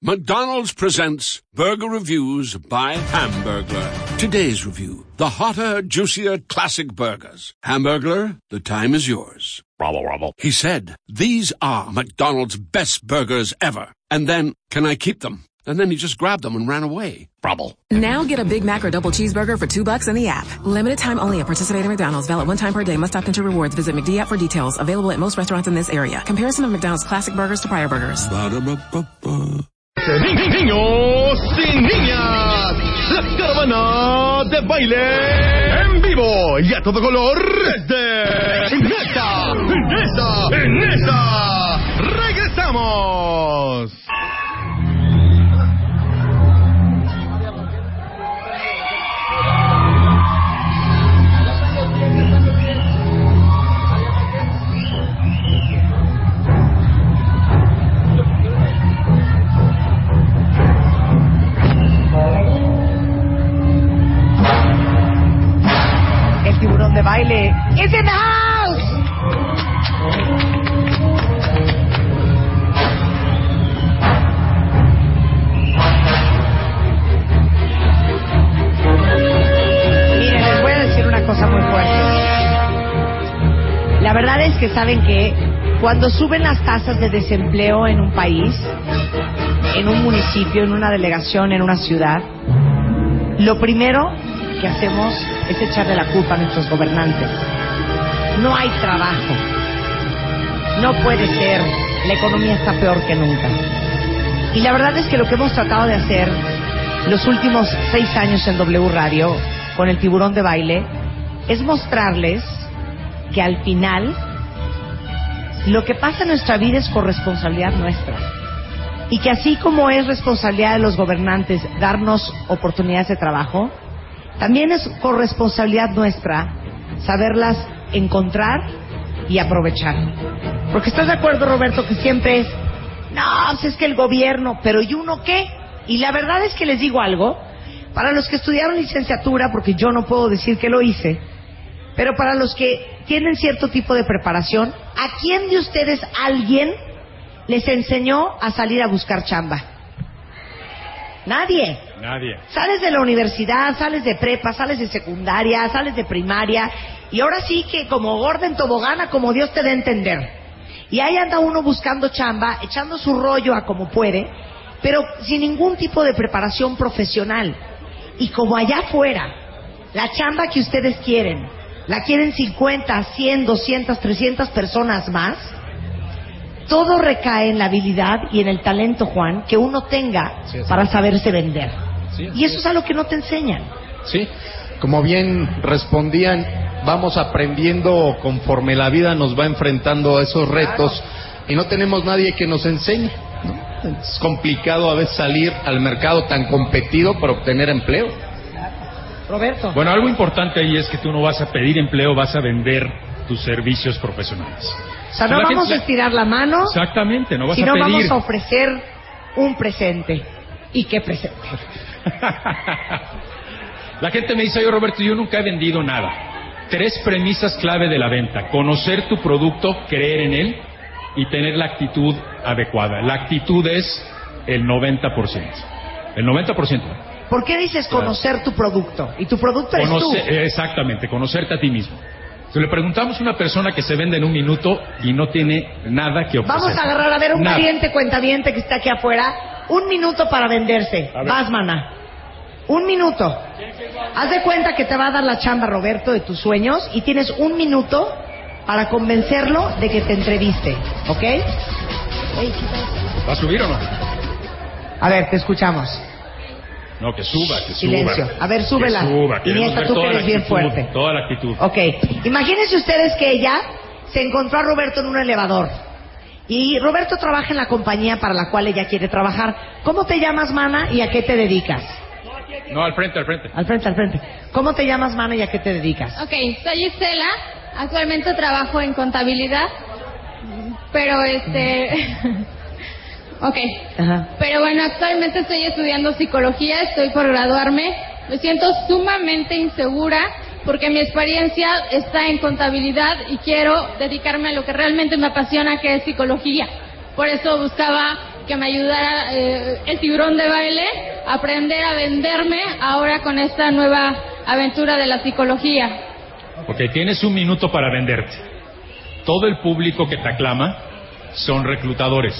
McDonald's presents Burger Reviews by Hamburglar. Today's review. The hotter, juicier classic burgers. Hamburglar, the time is yours. Bravo, bravo. He said, these are McDonald's best burgers ever. And then, can I keep them? And then he just grabbed them and ran away. Bravo. Now get a Big Mac or double cheeseburger for two bucks in the app. Limited time only at participating McDonald's. Valid one time per day. Must opt into rewards. Visit McD app for details. Available at most restaurants in this area. Comparison of McDonald's classic burgers to prior burgers. Ba-da-ba-ba-ba. Niños y niñas, la caravana de baile en vivo y a todo color desde Nesa, Nesa, Nesa. Regresamos. Saben que cuando suben las tasas de desempleo en un país, en un municipio, en una delegación, en una ciudad, lo primero que hacemos es echarle la culpa a nuestros gobernantes. No hay trabajo. No puede ser. La economía está peor que nunca. Y la verdad es que lo que hemos tratado de hacer los últimos seis años en W Radio con el tiburón de baile es mostrarles que al final lo que pasa en nuestra vida es corresponsabilidad nuestra. Y que así como es responsabilidad de los gobernantes darnos oportunidades de trabajo, también es corresponsabilidad nuestra saberlas encontrar y aprovechar. Porque estás de acuerdo, Roberto, que siempre es, no, pues es que el gobierno, pero ¿y uno qué? Y la verdad es que les digo algo, para los que estudiaron licenciatura, porque yo no puedo decir que lo hice, pero para los que tienen cierto tipo de preparación, ¿a quién de ustedes alguien les enseñó a salir a buscar chamba? Nadie. Nadie. Sales de la universidad, sales de prepa, sales de secundaria, sales de primaria y ahora sí que como gorda en tobogana, como Dios te dé a entender. Y ahí anda uno buscando chamba, echando su rollo a como puede, pero sin ningún tipo de preparación profesional. Y como allá afuera, la chamba que ustedes quieren, la quieren 50, 100, 200, 300 personas más, todo recae en la habilidad y en el talento, Juan, que uno tenga Sí, para saberse vender. Sí, y eso es algo que no te enseñan. Sí, como bien respondían, vamos aprendiendo conforme la vida nos va enfrentando a esos retos y no tenemos nadie que nos enseñe. ¿no? Es complicado a veces salir al mercado tan competido para obtener empleo. Roberto. Bueno, algo importante ahí es que tú no vas a pedir empleo, vas a vender tus servicios profesionales. o sea, no la vamos gente- a estirar la mano, Exactamente, no vas sino a pedir. vamos a ofrecer un presente. ¿Y qué presente? La gente me dice, oye Roberto, yo nunca he vendido nada. Tres premisas clave de la venta. Conocer tu producto, creer en él y tener la actitud adecuada. La actitud es el 90%. El 90%. ¿Por qué dices conocer tu producto? Y tu producto Conoce- tú. eh, exactamente, conocerte a ti mismo. Si le preguntamos a una persona que se vende en un minuto y no tiene nada que ofrecer. Vamos a agarrar a ver un Nada. cliente cuentaviente que está aquí afuera. Un minuto para venderse. A ver. Vas, mana. Un minuto. Haz de cuenta que te va a dar la chamba, Roberto, de tus sueños y tienes un minuto para convencerlo de que te entreviste. ¿Ok? ¿Va a subir o no? A ver, te escuchamos. No, que suba, que Silencio. suba. A ver, súbela. Que suba. Ver tú que eres bien actitud, fuerte. Toda la actitud. Ok. Imagínense ustedes que ella se encontró a Roberto en un elevador. Y Roberto trabaja en la compañía para la cual ella quiere trabajar. ¿Cómo te llamas, mana, y a qué te dedicas? No, al frente, al frente. Al frente, al frente. ¿Cómo te llamas, mana, y a qué te dedicas? Ok, soy Estela. Actualmente trabajo en contabilidad. Pero este. ok. Ajá. Pero bueno, actualmente estoy estudiando psicología. Estoy por graduarme. Me siento sumamente insegura porque mi experiencia está en contabilidad y quiero dedicarme a lo que realmente me apasiona, que es psicología. Por eso buscaba que me ayudara eh, el tiburón de baile a aprender a venderme ahora con esta nueva aventura de la psicología. Ok, tienes un minuto para venderte. Todo el público que te aclama son reclutadores.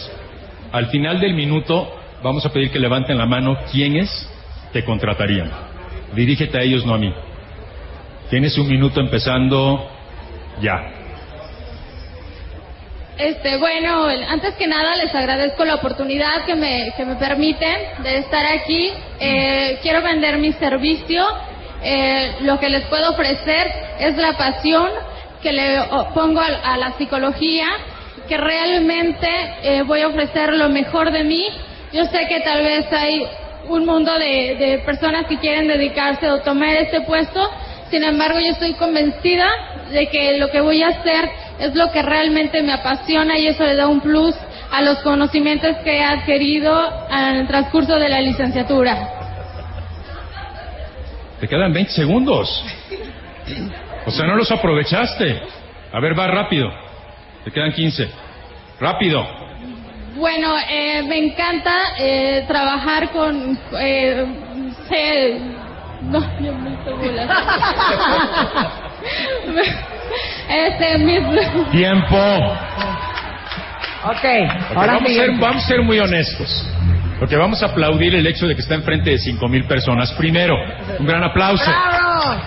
Al final del minuto vamos a pedir que levanten la mano quiénes te contratarían. Dirígete a ellos, no a mí. Tienes un minuto empezando ya. Este, bueno, antes que nada les agradezco la oportunidad que me, que me permiten de estar aquí. Eh, quiero vender mi servicio. Eh, lo que les puedo ofrecer es la pasión que le pongo a, la psicología, que realmente eh, voy a ofrecer lo mejor de mí. Yo sé que tal vez hay un mundo de, de personas que quieren dedicarse o tomar este puesto, sin embargo yo estoy convencida de que lo que voy a hacer es lo que realmente me apasiona y eso le da un plus a los conocimientos que he adquirido en el transcurso de la licenciatura. Te quedan 20 segundos. O sea, no los aprovechaste. A ver, va rápido. Te quedan 15. Rápido. Bueno, eh, me encanta eh, trabajar con... Eh, no, yo me Este mismo. Tiempo. Ok, ahora vamos, a ser, vamos a ser muy honestos. Porque vamos a aplaudir el hecho de que está enfrente de cinco mil personas. Primero, un gran aplauso. ¡Bravo!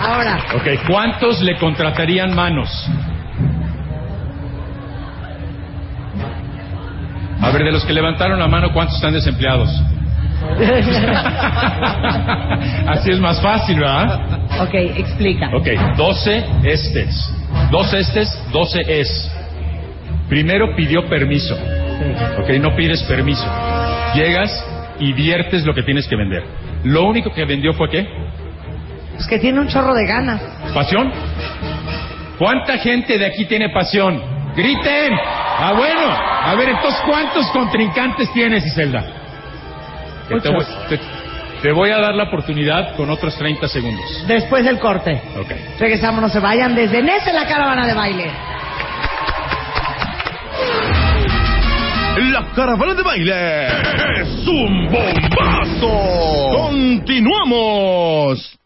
Ahora. Ok, ¿cuántos le contratarían manos? A ver, de los que levantaron la mano, ¿cuántos están desempleados? Así es más fácil, ¿verdad? Ok, explica. Ok, 12 estes. Dos estes, 12 es. Primero pidió permiso. Ok, no pides permiso. Llegas y viertes lo que tienes que vender. Lo único que vendió fue qué? Es que tiene un chorro de ganas. ¿Pasión? ¿Cuánta gente de aquí tiene pasión? ¡Griten! Ah, bueno. A ver, entonces, ¿cuántos contrincantes tienes, Iselda? Te voy, a dar la oportunidad con otros 30 segundos. Después del corte. Ok. Regresamos, no se vayan desde Nese la caravana de baile. La caravana de baile es un bombazo. Continuamos.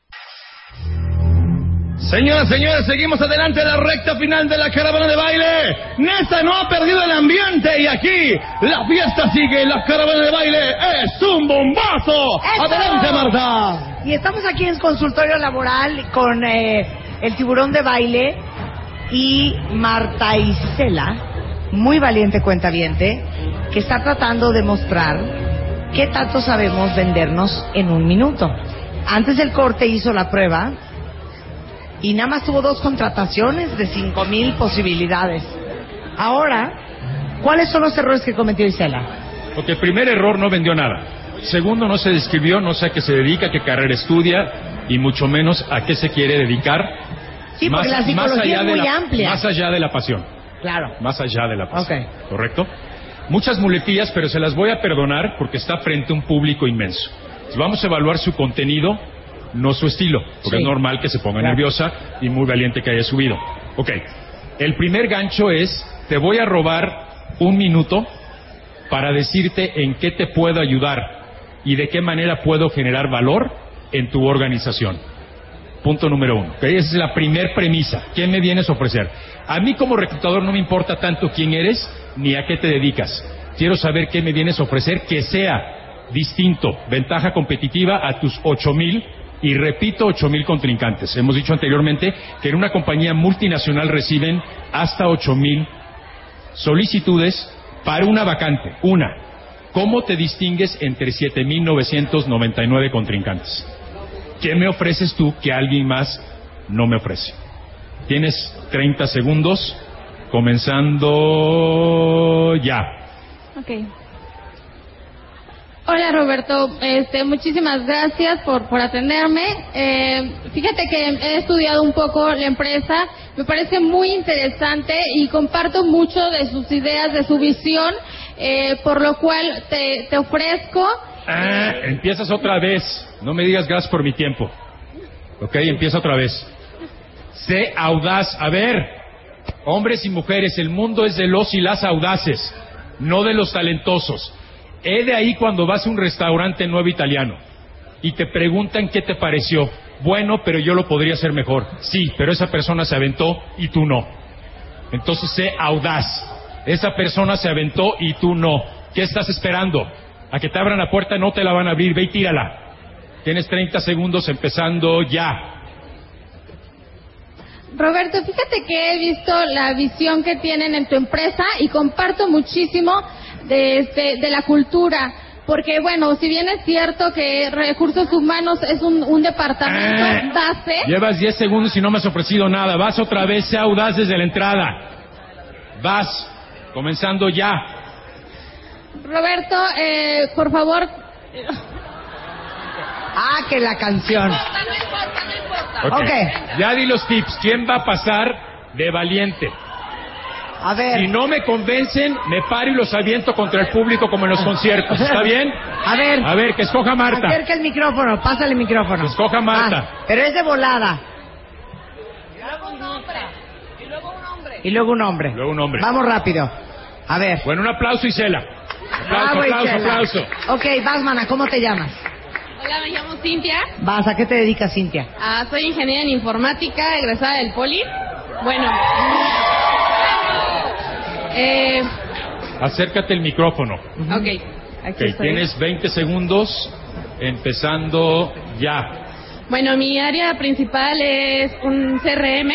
Señoras, señores, seguimos adelante en la recta final de la caravana de baile. Nesta no ha perdido el ambiente y aquí la fiesta sigue. La caravana de baile es un bombazo. Adelante, Marta. Y estamos aquí en consultorio laboral con eh, el tiburón de baile y Marta Isela, muy valiente cuentaviente, que está tratando de mostrar qué tanto sabemos vendernos en un minuto. Antes del corte hizo la prueba y nada más tuvo dos contrataciones de cinco mil posibilidades. Ahora, ¿cuáles son los errores que cometió Isela? Porque el primer error no vendió nada. Segundo, no se describió, no sé a qué se dedica, qué carrera estudia y mucho menos a qué se quiere dedicar. Sí, porque la psicología es muy amplia. Más allá de la pasión. Claro. Más allá de la pasión. ¿Correcto? Muchas muletillas, pero se las voy a perdonar porque está frente a un público inmenso. Vamos a evaluar su contenido no su estilo, porque es normal que se ponga nerviosa y muy valiente que haya subido. Ok, el primer gancho es, te voy a robar un minuto para decirte en qué te puedo ayudar y de qué manera puedo generar valor en tu organización. Punto número uno. Esa es la primer premisa. ¿Qué me vienes a ofrecer? A mí como reclutador no me importa tanto quién eres ni a qué te dedicas. Quiero saber qué me vienes a ofrecer que sea distinto, ventaja competitiva a tus ocho mil y repito, 8.000 contrincantes. Hemos dicho anteriormente que en una compañía multinacional reciben hasta 8.000 solicitudes para una vacante. Una, ¿cómo te distingues entre 7.999 contrincantes? ¿Qué me ofreces tú que alguien más no me ofrece? Tienes 30 segundos, comenzando ya. Okay. Hola Roberto, este, muchísimas gracias por, atenderme. Eh, fíjate que he estudiado un poco la empresa, me parece muy interesante y comparto mucho de sus ideas, de su visión, eh, por lo cual te, te ofrezco. Ah, empiezas otra vez. No me digas gracias por mi tiempo. Ok, empieza otra vez. Sé audaz. A ver, hombres y mujeres, el mundo es de los y las audaces. no de los talentosos. He de ahí cuando vas a un restaurante nuevo italiano y te preguntan qué te pareció. Bueno, pero yo lo podría hacer mejor. Sí, pero esa persona se aventó y tú no. Entonces sé audaz. Esa persona se aventó y tú no. ¿Qué estás esperando? A que te abran la puerta, no te la van a abrir. Ve y tírala. Tienes 30 segundos empezando ya. Roberto, fíjate que he visto la visión que tienen en tu empresa y comparto muchísimo de, este, de la cultura. Porque, bueno, si bien es cierto que recursos humanos es un, un departamento Eh, base, Llevas 10 segundos y no me has ofrecido nada. Vas otra vez, sea audaz desde la entrada. Vas, comenzando ya. Roberto, eh, por favor. Ah, que la canción. Ok. Ok. Ya di los tips. ¿Quién va a pasar de valiente? A ver. Si no me convencen, me paro y los aviento contra el público como en los conciertos. ¿Está bien? A ver. A ver, que escoja Marta. Acerca el micrófono, pásale el micrófono. Escoja Marta. Ah, pero es de volada. Y luego un hombre. Luego un hombre. Vamos rápido. A ver. Bueno, un aplauso, Isela. Aplauso, Bravo, aplauso, Isela. aplauso. Ok, vas, mana, ¿cómo te llamas? Hola, me llamo Cintia. Vas, ¿a qué te dedicas, Cintia? Ah, soy ingeniera en informática, egresada del Poli. Bueno. Eh, Acércate el micrófono. ok, aquí Ok, estoy. tienes 20 segundos, empezando ya. Bueno, mi área principal es un CRM.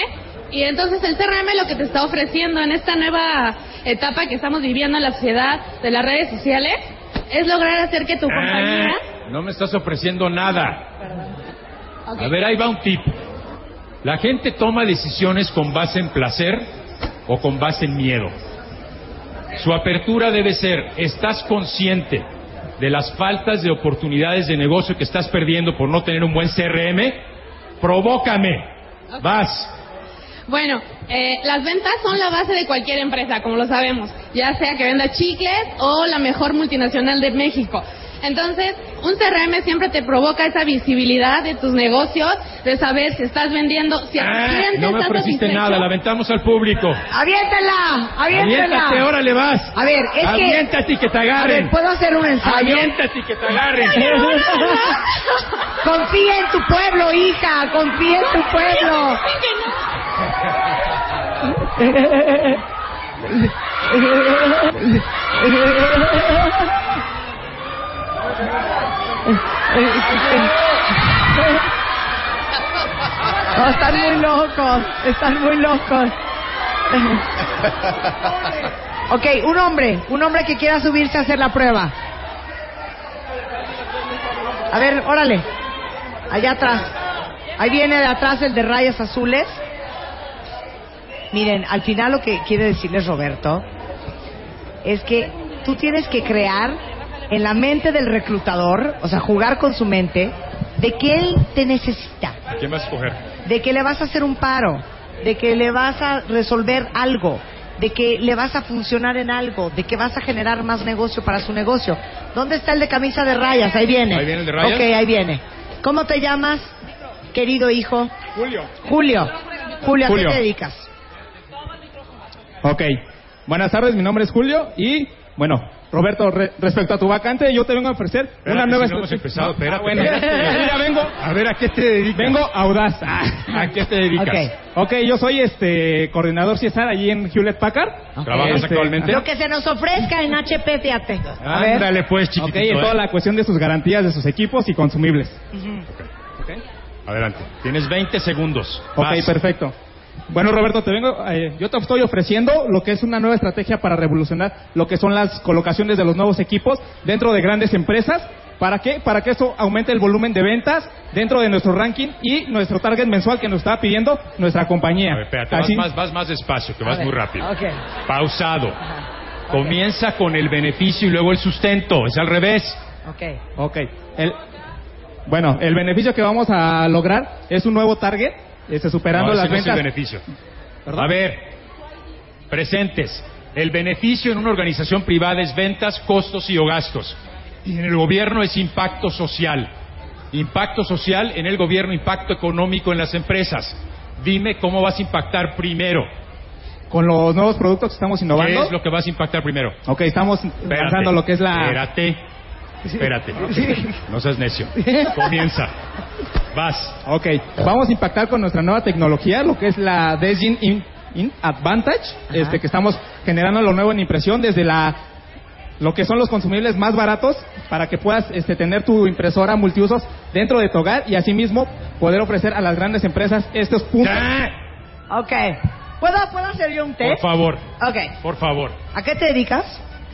Y entonces el CRM lo que te está ofreciendo en esta nueva etapa que estamos viviendo en la sociedad de las redes sociales es lograr hacer que tu compañía... Eh, no me estás ofreciendo nada. A ver, ahí va un tip. La gente toma decisiones con base en placer o con base en miedo. Su apertura debe ser, ¿estás consciente de las faltas de oportunidades de negocio que estás perdiendo por no tener un buen CRM? Provócame. Vas. Bueno, eh, las ventas son la base de cualquier empresa, como lo sabemos, ya sea que venda chicles o la mejor multinacional de México. Entonces, un CRM siempre te provoca esa visibilidad de tus negocios, de saber si estás vendiendo, si Ah, cliente no me ofreciste nada, la aventamos al público. ¡Aviéntala! Aviéntate, ¡Aviéntala! órale, vas. A ver, es que... Aviéntate y que te A agarren. ver, ¿puedo hacer un ensayo? Aviéntate y que te agarren. Confía en tu pueblo, hija. Confía en tu pueblo. No, están muy locos, están muy locos. ok, un hombre, un hombre que quiera subirse a hacer la prueba. A ver, órale. Allá atrás. Ahí viene de atrás el de rayas azules. Miren, al final lo que quiere decirles Roberto es que tú tienes que crear en la mente del reclutador, o sea, jugar con su mente, de que él te necesita, ¿Quién vas a escoger? de que le vas a hacer un paro, de que le vas a resolver algo, de que le vas a funcionar en algo, de que vas a generar más negocio para su negocio. ¿Dónde está el de camisa de rayas? Ahí viene. Ahí viene el de rayas. Ok, ahí viene. ¿Cómo te llamas, querido hijo? Julio. Julio. Julio, ¿a Julio. qué te dedicas? Ok. Buenas tardes, mi nombre es Julio y, bueno, Roberto, re- respecto a tu vacante, yo te vengo a ofrecer Espérate, una nueva si no hemos empezado, espérate. Ah, bueno, ya, vengo. A ver, ¿a qué te dedicas? Vengo audaz. Ah, ¿A qué te dedicas? Ok. ok, yo soy este coordinador CSR allí en Hewlett Packard. ¿Trabajas Este, actualmente? Lo que se nos ofrezca en HP, fíjate. A ver. Ándale pues, Ok, chiquitito. en toda ¿eh? la cuestión de sus garantías de sus equipos y consumibles. Adelante. Tienes 20 segundos. Ok, Vas. perfecto. Bueno, Roberto, te vengo, eh, yo te estoy ofreciendo lo que es una nueva estrategia para revolucionar lo que son las colocaciones de los nuevos equipos dentro de grandes empresas. ¿Para qué? Para que eso aumente el volumen de ventas dentro de nuestro ranking y nuestro target mensual que nos está pidiendo nuestra compañía. A ver, espérate, Así- vas más, vas más despacio, que vas muy rápido. Pausado. Comienza con el beneficio y luego el sustento. Es al revés. Ok. Ok. El, bueno, el beneficio que vamos a lograr es un nuevo target, este, superando No, las no es el ventas. beneficio. ¿Perdón? A ver, presentes. El beneficio en una organización privada es ventas, costos y o gastos. Y en el gobierno es impacto social. Impacto social en el gobierno, impacto económico en las empresas. Dime cómo vas a impactar primero. con los nuevos productos que estamos ¿Qué innovando. es lo que vas a impactar primero? Ok, estamos lanzando lo que es la... Espérate. Espérate. No seas necio. Comienza. Vas. Ok, vamos a impactar con nuestra nueva tecnología, lo que es la Desgin In, In Advantage, este, que estamos generando lo nuevo en impresión desde la lo que son los consumibles más baratos para que puedas este, tener tu impresora multiusos dentro de tu hogar y asimismo poder ofrecer a las grandes empresas estos puntos. Ok. ¿Puedo, ¿Puedo hacer yo un Por test? favor. Ok. Por favor. ¿A qué te dedicas?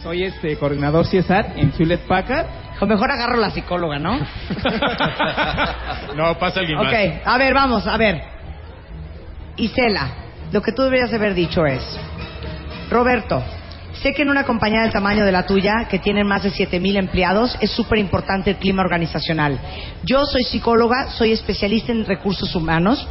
Soy este coordinador CSR en Hewlett Packard. O mejor agarro la psicóloga, ¿no? No, pasa alguien más. Ok, a ver, vamos, a ver. Isela, lo que tú deberías haber dicho es, Roberto, sé que en una compañía del tamaño de la tuya, que tiene más de 7.000 empleados, es súper importante el clima organizacional. Yo soy psicóloga, soy especialista en recursos humanos,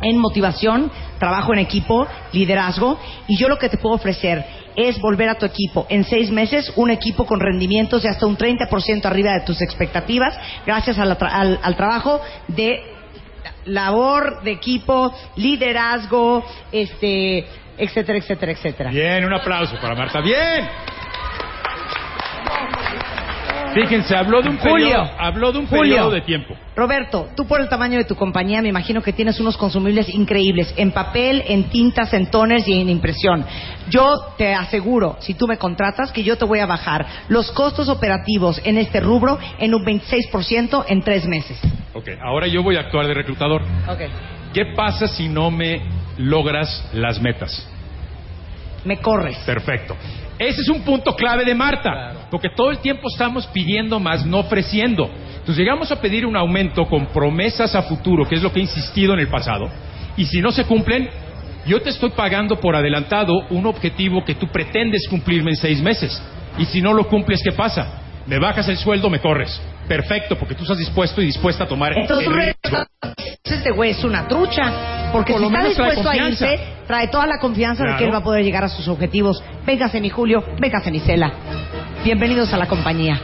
en motivación, trabajo en equipo, liderazgo, y yo lo que te puedo ofrecer es volver a tu equipo en seis meses, un equipo con rendimientos de hasta un 30% arriba de tus expectativas, gracias a la tra- al, al trabajo de labor de equipo, liderazgo, este, etcétera, etcétera, etcétera. Bien, un aplauso para Marta. Bien. Fíjense, habló de un Julio. periodo, habló de un Julio. periodo de tiempo. Roberto, tú por el tamaño de tu compañía me imagino que tienes unos consumibles increíbles en papel, en tintas, en toners y en impresión. Yo te aseguro, si tú me contratas, que yo te voy a bajar los costos operativos en este rubro en un 26% en tres meses. Ok, ahora yo voy a actuar de reclutador. Ok. ¿Qué pasa si no me logras las metas? Me corres. Perfecto. Ese es un punto clave de Marta, porque todo el tiempo estamos pidiendo más, no ofreciendo. Entonces llegamos a pedir un aumento con promesas a futuro, que es lo que he insistido en el pasado, y si no se cumplen, yo te estoy pagando por adelantado un objetivo que tú pretendes cumplirme en seis meses. Y si no lo cumples, ¿qué pasa? Me bajas el sueldo, me corres. Perfecto, porque tú estás dispuesto y dispuesta a tomar Entonces, el riesgo. este güey es una trucha. Porque Por si está dispuesto a irse, trae toda la confianza de que él va a poder llegar a sus objetivos. Véngase, mi Julio. Véngase, mi Cela. Bienvenidos a la compañía.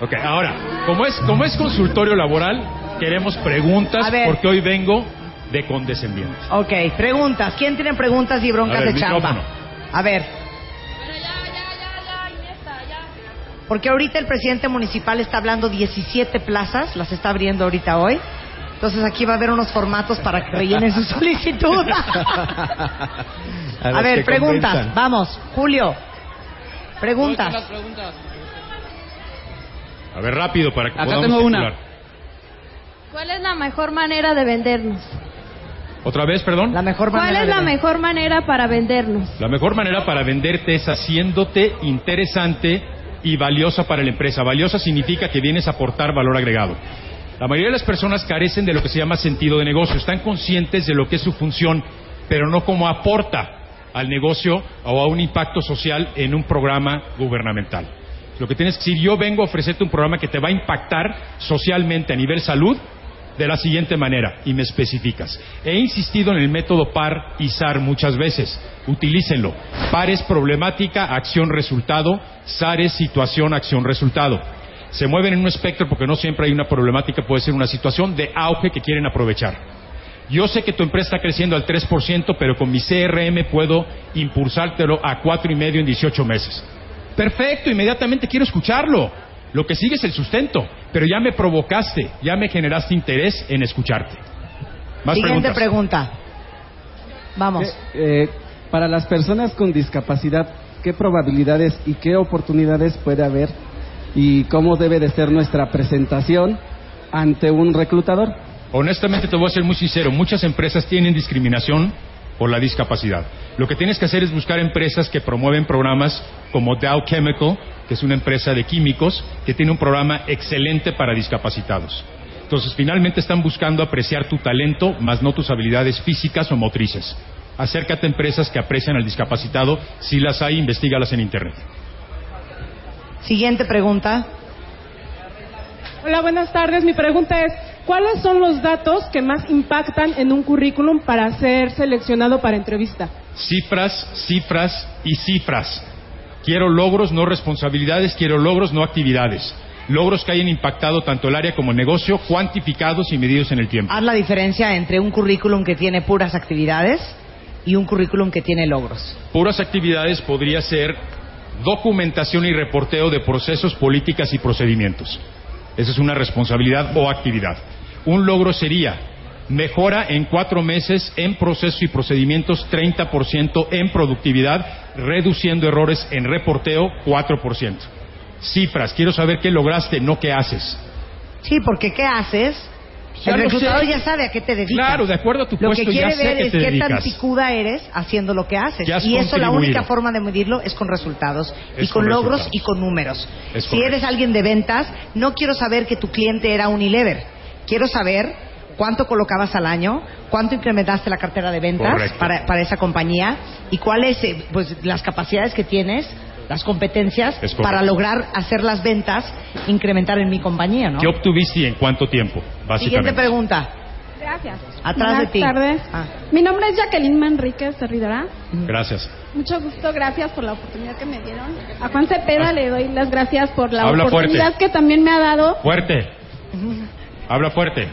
Ok, ahora, como es, como es consultorio laboral, queremos preguntas, porque hoy vengo de condescendiente. Ok, preguntas. ¿Quién tiene preguntas y broncas ver, de chamba? A ver. Porque ahorita el presidente municipal está hablando 17 plazas, las está abriendo ahorita hoy. Entonces aquí va a haber unos formatos para que rellenen su solicitud. a ver, preguntas. convenzan. Vamos, Julio. Preguntas. A ver, rápido, para que Acá podamos tengo una. circular. ¿Cuál es la mejor manera de vendernos? Otra vez, perdón. La mejor ¿Cuál es la mejor manera para vendernos? La mejor manera para venderte es haciéndote interesante y valiosa para la empresa. Valiosa significa que vienes a aportar valor agregado. La mayoría de las personas carecen de lo que se llama sentido de negocio. Están conscientes de lo que es su función, pero no cómo aporta al negocio o a un impacto social en un programa gubernamental. Lo que tienes que decir, yo vengo a ofrecerte un programa que te va a impactar socialmente a nivel salud de la siguiente manera, y me especificas. He insistido en el método PAR y SAR muchas veces. Utilícenlo. PAR es problemática, acción, resultado. SAR es situación, acción, resultado. Se mueven en un espectro porque no siempre hay una problemática, puede ser una situación de auge que quieren aprovechar. Yo sé que tu empresa está creciendo al 3%, pero con mi CRM puedo impulsártelo a cuatro y medio en 18 meses. Perfecto, inmediatamente quiero escucharlo. Lo que sigue es el sustento, pero ya me provocaste, ya me generaste interés en escucharte. Más Siguiente preguntas. pregunta. Vamos. Eh, para las personas con discapacidad, ¿qué probabilidades y qué oportunidades puede haber y cómo debe de ser nuestra presentación ante un reclutador? Honestamente te voy a ser muy sincero, muchas empresas tienen discriminación por la discapacidad. Lo que tienes que hacer es buscar empresas que promueven programas como Dow Chemical, que es una empresa de químicos, que tiene un programa excelente para discapacitados. Entonces, finalmente están buscando apreciar tu talento, más no tus habilidades físicas o motrices. Acércate a empresas que aprecian al discapacitado. Si las hay, investigalas en Internet. Siguiente pregunta. Hola, buenas tardes. Mi pregunta es, ¿cuáles son los datos que más impactan en un currículum para ser seleccionado para entrevista? Cifras, cifras y cifras. Quiero logros, no responsabilidades, quiero logros, no actividades. Logros que hayan impactado tanto el área como el negocio, cuantificados y medidos en el tiempo. Haz la diferencia entre un currículum que tiene puras actividades y un currículum que tiene logros? Puras actividades podría ser documentación y reporteo de procesos, políticas y procedimientos. Esa es una responsabilidad o actividad. Un logro sería mejora en cuatro meses en procesos y procedimientos 30% en productividad, reduciendo errores en reporteo 4%. Cifras, quiero saber qué lograste, no qué haces. Sí, porque ¿qué haces? Ya el reclutador sé. ya sabe a qué te dedicas. Claro, de acuerdo a tu Lo que puesto, ya quiere sé ver que es te qué tan picuda eres haciendo lo que haces. Ya y eso la única forma de medirlo es con resultados. y con, con logros resultados. y con números. Es si correcto. eres alguien de ventas, no quiero saber que tu cliente era Unilever. Quiero saber cuánto colocabas al año, cuánto incrementaste la cartera de ventas para, para esa compañía y cuáles eh, pues, las capacidades que tienes, las competencias para lograr hacer las ventas incrementar en mi compañía, ¿no? ¿Qué obtuviste y en cuánto tiempo? Siguiente pregunta. Gracias. Atrás Buenas de ti. tardes. Ah. Mi nombre es Jacqueline Manríquez Servidora. Gracias. Mucho gusto, gracias por la oportunidad que me dieron. A Juan Cepeda le doy las gracias por la Habla oportunidad fuerte. que también me ha dado. Fuerte. Habla fuerte.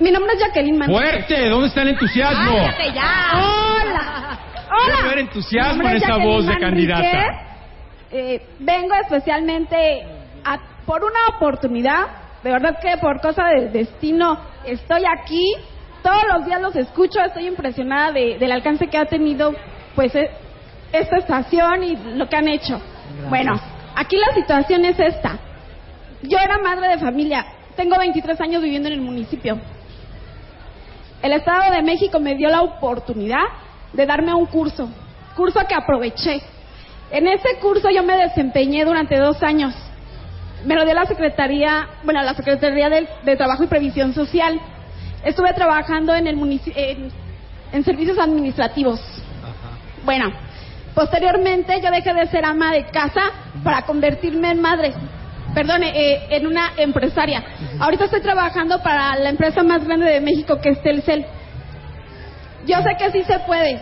Mi nombre es Jacqueline Manríquez. Fuerte. ¿Dónde está el entusiasmo? ¡Cállate ya! ¡Hola! ¡Hola! Quiero ver entusiasmo en es esa voz de candidata. Eh, vengo especialmente a- por una oportunidad. De verdad que por cosa del destino estoy aquí. Todos los días los escucho. Estoy impresionada de- del alcance que ha tenido pues e- esta estación y lo que han hecho. Bueno, aquí la situación es esta. Yo era madre de familia. Tengo 23 años viviendo en el municipio. El Estado de México me dio la oportunidad de darme un curso, curso que aproveché. En ese curso yo me desempeñé durante dos años. Me lo dio la Secretaría, bueno, la Secretaría de, de Trabajo y Previsión Social. Estuve trabajando en el en servicios administrativos. Bueno, posteriormente yo dejé de ser ama de casa para convertirme en madre. Perdone, eh, en una empresaria. Ahorita estoy trabajando para la empresa más grande de México que es Telcel. Yo sé que sí se puede.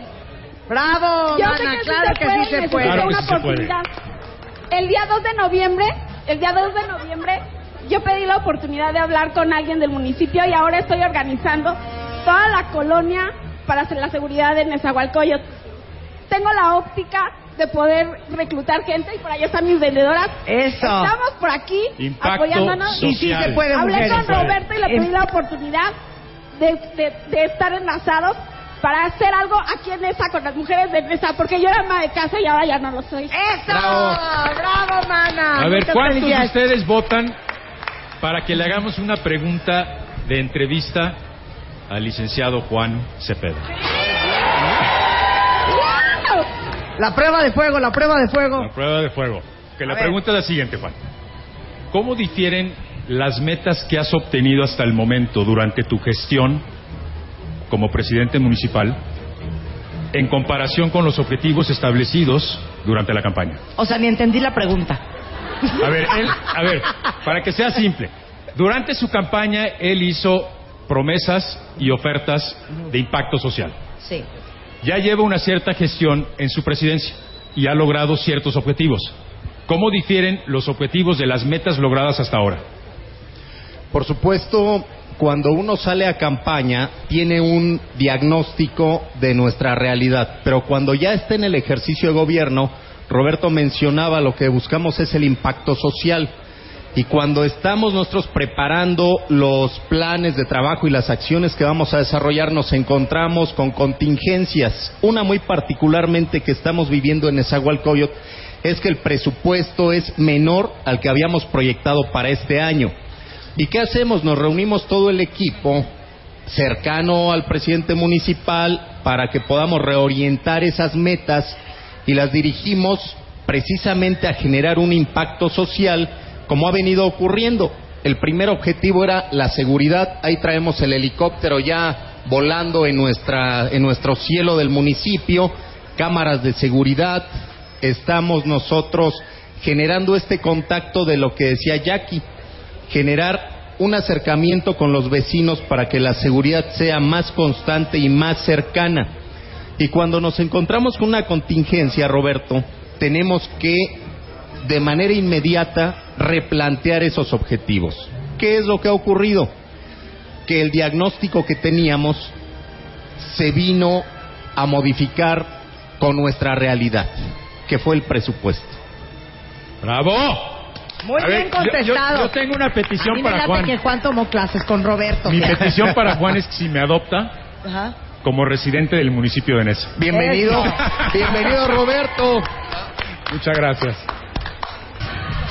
¡Bravo, Yo mana! sé que claro sí se que puede, sí se necesito puede. Claro una sí se puede. oportunidad. El día 2 de noviembre, el día 2 de noviembre, yo pedí la oportunidad de hablar con alguien del municipio y ahora estoy organizando toda la colonia para hacer la seguridad de Nezahualcóyotl. Tengo la óptica de poder reclutar gente y por allá están mis vendedoras. Eso. Estamos por aquí Impacto apoyándonos. Y sí se puede, Hablé mujeres. con Roberto y le pedí la oportunidad de, de- de estar enlazados para hacer algo aquí en esa con las mujeres de mesa, porque yo era ama de casa y ahora ya no lo soy. ¡Eso! Bravo. ¡Bravo, mana! A ver, Muchas ¿cuántos de ustedes votan para que le hagamos una pregunta de entrevista al licenciado Juan Cepeda? La prueba de fuego, la prueba de fuego. La prueba de fuego. Que la A ver. pregunta es la siguiente, Juan. ¿Cómo difieren las metas que has obtenido hasta el momento durante tu gestión como presidente municipal en comparación con los objetivos establecidos durante la campaña? O sea, ni entendí la pregunta. A ver, él- a ver, para que sea simple. Durante su campaña él hizo promesas y ofertas de impacto social. Sí. Ya lleva una cierta gestión en su presidencia y ha logrado ciertos objetivos. ¿Cómo difieren los objetivos de las metas logradas hasta ahora? Por supuesto, cuando uno sale a campaña, tiene un diagnóstico de nuestra realidad, pero cuando ya está en el ejercicio de gobierno, Roberto mencionaba lo que buscamos es el impacto social. Y cuando estamos nosotros preparando los planes de trabajo y las acciones que vamos a desarrollar, nos encontramos con contingencias. Una muy particularmente que estamos viviendo en Nezahualcóyotl es que el presupuesto es menor al que habíamos proyectado para este año. ¿Y qué hacemos? Nos reunimos todo el equipo cercano al presidente municipal para que podamos reorientar esas metas y las dirigimos precisamente a generar un impacto social como ha venido ocurriendo. El primer objetivo era la seguridad. Ahí traemos el helicóptero ya volando en, nuestra, en nuestro cielo del municipio, cámaras de seguridad. Estamos nosotros generando este contacto de lo que decía Jackie, generar un acercamiento con los vecinos para que la seguridad sea más constante y más cercana. Y cuando nos encontramos con una contingencia, Roberto, tenemos que de manera inmediata replantear esos objetivos. ¿Qué es lo que ha ocurrido? Que el diagnóstico que teníamos se vino a modificar con nuestra realidad, que fue el presupuesto. ¡Bravo! Muy A bien ver, yo- yo- contestado. yo tengo una petición A mí para Juan. que Juan tomó clases con Roberto. Mi petición para Juan es que si me adopta Ajá. como residente del municipio de Nesa. Bienvenido, bienvenido Roberto. Muchas gracias.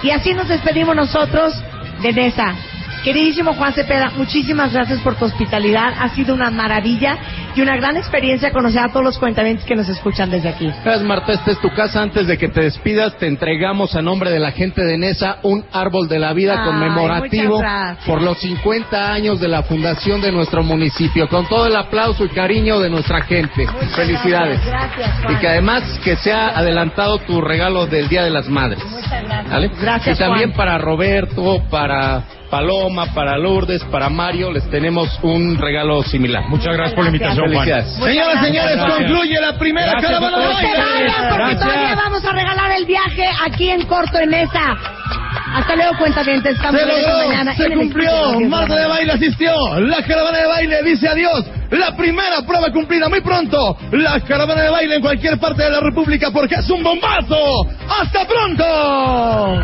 Y así nos despedimos nosotros de Nesa. Queridísimo Juan Cepeda, muchísimas gracias por tu hospitalidad. Ha sido una maravilla y una gran experiencia conocer a todos los cuentavientes que nos escuchan desde aquí. Gracias Marta, esta es tu casa. Antes de que te despidas, te entregamos a nombre de la gente de Nesa un árbol de la vida Ay, conmemorativo por los 50 años de la fundación de nuestro municipio, con todo el aplauso y cariño de nuestra gente. Felicidades. Gracias, Juan. Y que además que sea adelantado tu regalo del Día de las Madres. Muchas gracias. ¿Vale? Gracias, Y también Juan. para Roberto, para Paloma, para Lourdes, para Mario, les tenemos un regalo similar. Muchas gracias por la invitación, Juan. Señoras y señores, Gracias. concluye la primera Gracias caravana. No se baile. vayan porque Gracias. todavía vamos a regalar el viaje aquí en corto en esa. Hasta luego, cuentavientes. Estamos Se logró, mañana se cumplió. Marta de Baile asistió. La caravana de baile dice adiós. La primera prueba cumplida muy pronto. La caravana de baile en cualquier parte de la República porque es un bombazo. ¡Hasta pronto!